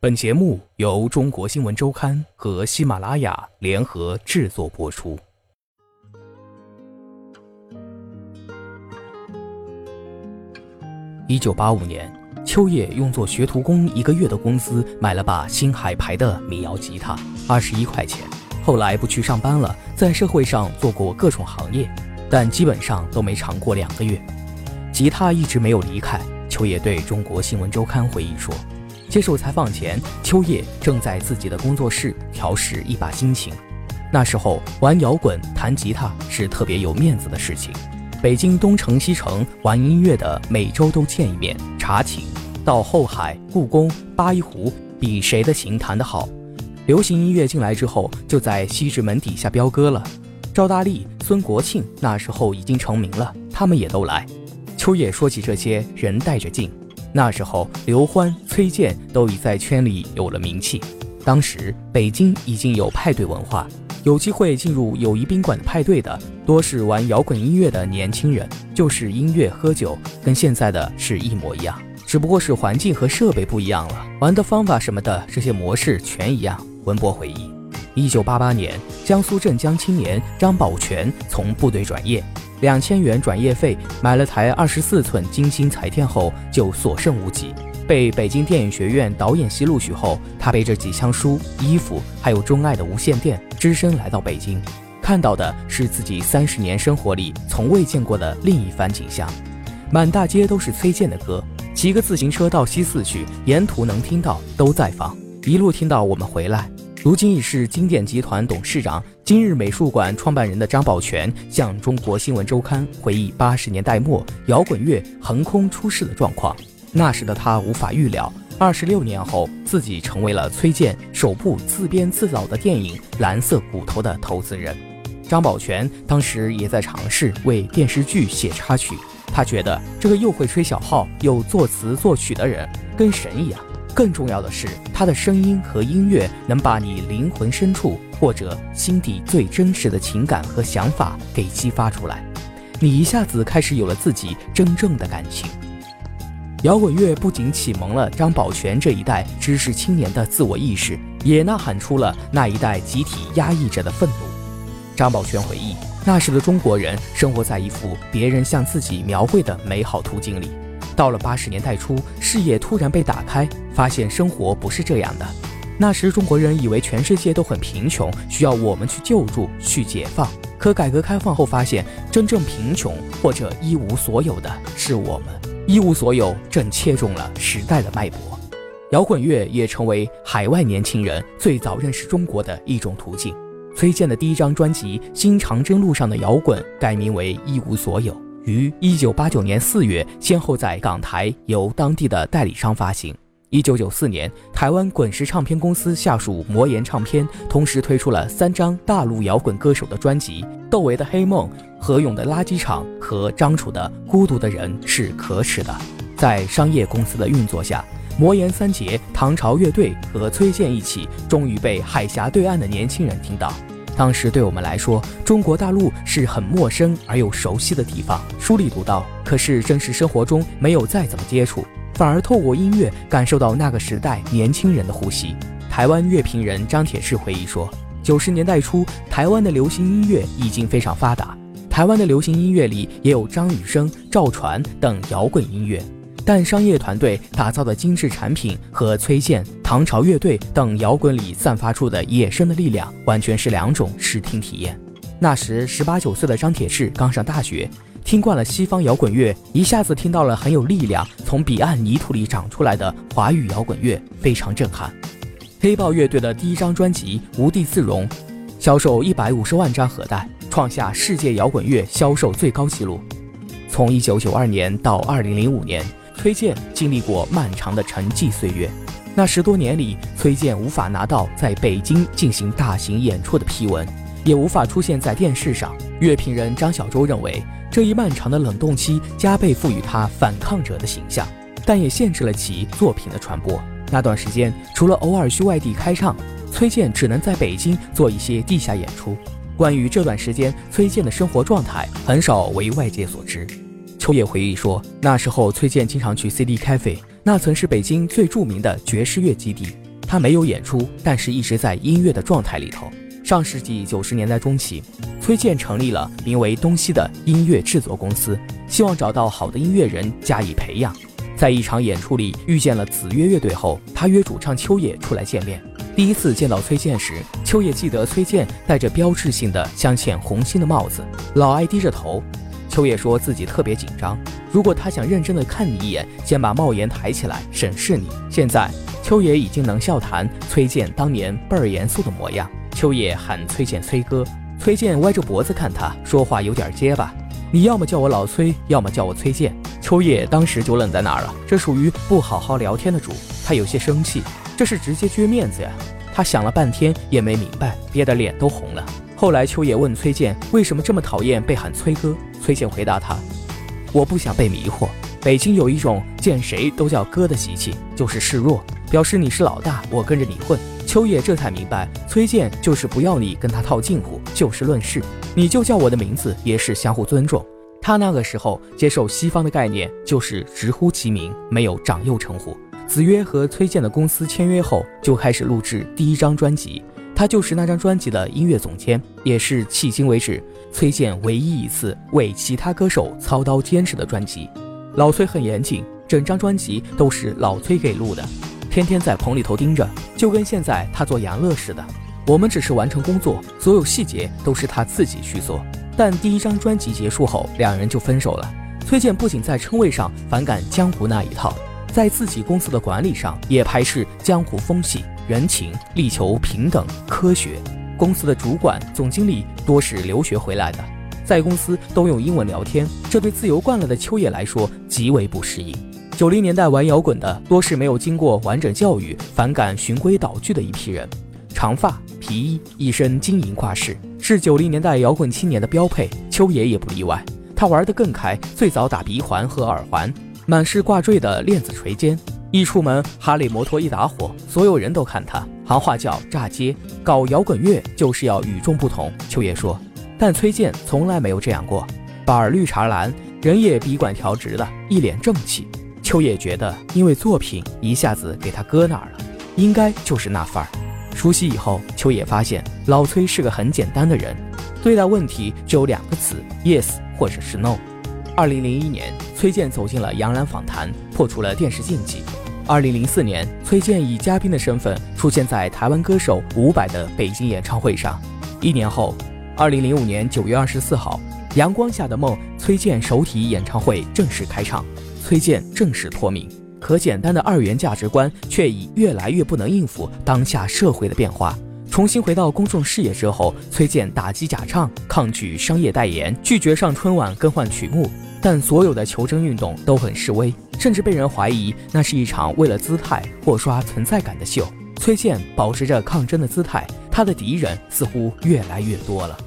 本节目由中国新闻周刊和喜马拉雅联合制作播出。一九八五年，秋叶用作学徒工一个月的工资买了把新海牌的民谣吉他，二十一块钱。后来不去上班了，在社会上做过各种行业，但基本上都没长过两个月。吉他一直没有离开。秋叶对中国新闻周刊回忆说。接受采访前，秋叶正在自己的工作室调试一把新琴。那时候玩摇滚、弹吉他是特别有面子的事情。北京东城西城玩音乐的每周都见一面，查琴。到后海、故宫、八一湖，比谁的琴弹得好。流行音乐进来之后，就在西直门底下飙歌了。赵大力、孙国庆那时候已经成名了，他们也都来。秋叶说起这些人带着劲。那时候，刘欢、崔健都已在圈里有了名气。当时北京已经有派对文化，有机会进入友谊宾馆的派对的，多是玩摇滚音乐的年轻人，就是音乐喝酒，跟现在的是一模一样，只不过是环境和设备不一样了，玩的方法什么的，这些模式全一样。文博回忆，一九八八年，江苏镇江青年张宝全从部队转业。两千元转业费买了台二十四寸金星彩电后，就所剩无几。被北京电影学院导演系录取后，他背着几箱书、衣服，还有钟爱的无线电，只身来到北京，看到的是自己三十年生活里从未见过的另一番景象。满大街都是崔健的歌，骑个自行车到西四去，沿途能听到都在放，一路听到我们回来。如今已是金典集团董事长、今日美术馆创办人的张宝全，向中国新闻周刊回忆八十年代末摇滚乐横空出世的状况。那时的他无法预料，二十六年后自己成为了崔健首部自编自导的电影《蓝色骨头》的投资人。张宝全当时也在尝试为电视剧写插曲，他觉得这个又会吹小号又作词作曲的人跟神一样。更重要的是，他的声音和音乐能把你灵魂深处或者心底最真实的情感和想法给激发出来，你一下子开始有了自己真正的感情。摇滚乐不仅启蒙了张宝全这一代知识青年的自我意识，也呐喊出了那一代集体压抑着的愤怒。张宝全回忆，那时的中国人生活在一幅别人向自己描绘的美好图景里。到了八十年代初，视野突然被打开，发现生活不是这样的。那时中国人以为全世界都很贫穷，需要我们去救助、去解放。可改革开放后发现，真正贫穷或者一无所有的是我们。一无所有正切中了时代的脉搏。摇滚乐也成为海外年轻人最早认识中国的一种途径。崔健的第一张专辑《新长征路上的摇滚》改名为《一无所有》。于一九八九年四月，先后在港台由当地的代理商发行。一九九四年，台湾滚石唱片公司下属魔岩唱片同时推出了三张大陆摇滚歌手的专辑：窦唯的《黑梦》、何勇的《垃圾场》和张楚的《孤独的人是可耻的》。在商业公司的运作下，魔岩三杰、唐朝乐队和崔健一起，终于被海峡对岸的年轻人听到。当时对我们来说，中国大陆是很陌生而又熟悉的地方，书里读到，可是真实生活中没有再怎么接触，反而透过音乐感受到那个时代年轻人的呼吸。台湾乐评人张铁志回忆说，九十年代初，台湾的流行音乐已经非常发达，台湾的流行音乐里也有张雨生、赵传等摇滚音乐。但商业团队打造的精致产品和崔健、唐朝乐队等摇滚里散发出的野生的力量，完全是两种视听体验。那时十八九岁的张铁志刚上大学，听惯了西方摇滚乐，一下子听到了很有力量、从彼岸泥土里长出来的华语摇滚乐，非常震撼。黑豹乐队的第一张专辑《无地自容》，销售一百五十万张盒带，创下世界摇滚乐销售最高纪录。从一九九二年到二零零五年。崔健经历过漫长的沉寂岁月，那十多年里，崔健无法拿到在北京进行大型演出的批文，也无法出现在电视上。乐评人张小舟认为，这一漫长的冷冻期加倍赋予他反抗者的形象，但也限制了其作品的传播。那段时间，除了偶尔去外地开唱，崔健只能在北京做一些地下演出。关于这段时间崔健的生活状态，很少为外界所知。秋叶回忆说，那时候崔健经常去 CD Cafe，那曾是北京最著名的爵士乐基地。他没有演出，但是一直在音乐的状态里头。上世纪九十年代中期，崔健成立了名为东西的音乐制作公司，希望找到好的音乐人加以培养。在一场演出里遇见了子曰乐队后，他约主唱秋野出来见面。第一次见到崔健时，秋野记得崔健戴着标志性的镶嵌红心的帽子，老爱低着头。秋野说自己特别紧张，如果他想认真的看你一眼，先把帽檐抬起来审视你。现在秋野已经能笑谈崔健当年倍儿严肃的模样。秋野喊崔健崔哥，崔健歪着脖子看他，说话有点结巴。你要么叫我老崔，要么叫我崔健。秋叶当时就愣在那儿了，这属于不好好聊天的主，他有些生气，这是直接撅面子呀。他想了半天也没明白，憋得脸都红了。后来秋叶问崔健为什么这么讨厌被喊崔哥，崔健回答他：我不想被迷惑。北京有一种见谁都叫哥的习气，就是示弱，表示你是老大，我跟着你混。秋叶这才明白，崔健就是不要你跟他套近乎，就事论事，你就叫我的名字，也是相互尊重。他那个时候接受西方的概念，就是直呼其名，没有长幼称呼。子曰和崔健的公司签约后，就开始录制第一张专辑，他就是那张专辑的音乐总监，也是迄今为止崔健唯一一次为其他歌手操刀监制的专辑。老崔很严谨，整张专辑都是老崔给录的。天天在棚里头盯着，就跟现在他做杨乐似的。我们只是完成工作，所有细节都是他自己去做。但第一张专辑结束后，两人就分手了。崔健不仅在称谓上反感江湖那一套，在自己公司的管理上也排斥江湖风气、人情，力求平等科学。公司的主管、总经理多是留学回来的，在公司都用英文聊天，这对自由惯了的秋野来说极为不适应。九零年代玩摇滚的多是没有经过完整教育、反感循规蹈矩的一批人，长发、皮衣、一身金银挂饰，是九零年代摇滚青年的标配。秋野也不例外，他玩得更开，最早打鼻环和耳环，满是挂坠的链子垂肩，一出门哈雷摩托一打火，所有人都看他，行话叫炸街。搞摇滚乐就是要与众不同。秋野说，但崔健从来没有这样过，把儿绿茶蓝，人也笔管调直的，一脸正气。秋叶觉得，因为作品一下子给他搁那儿了，应该就是那范儿。熟悉以后，秋叶发现老崔是个很简单的人，对待问题只有两个词：yes 或者是 no。二零零一年，崔健走进了杨澜访谈，破除了电视禁忌。二零零四年，崔健以嘉宾的身份出现在台湾歌手伍佰的北京演唱会上。一年后，二零零五年九月二十四号，《阳光下的梦》崔健首体演唱会正式开唱。崔健正式脱敏，可简单的二元价值观却已越来越不能应付当下社会的变化。重新回到公众视野之后，崔健打击假唱，抗拒商业代言，拒绝上春晚更换曲目。但所有的求真运动都很示威，甚至被人怀疑那是一场为了姿态或刷存在感的秀。崔健保持着抗争的姿态，他的敌人似乎越来越多了。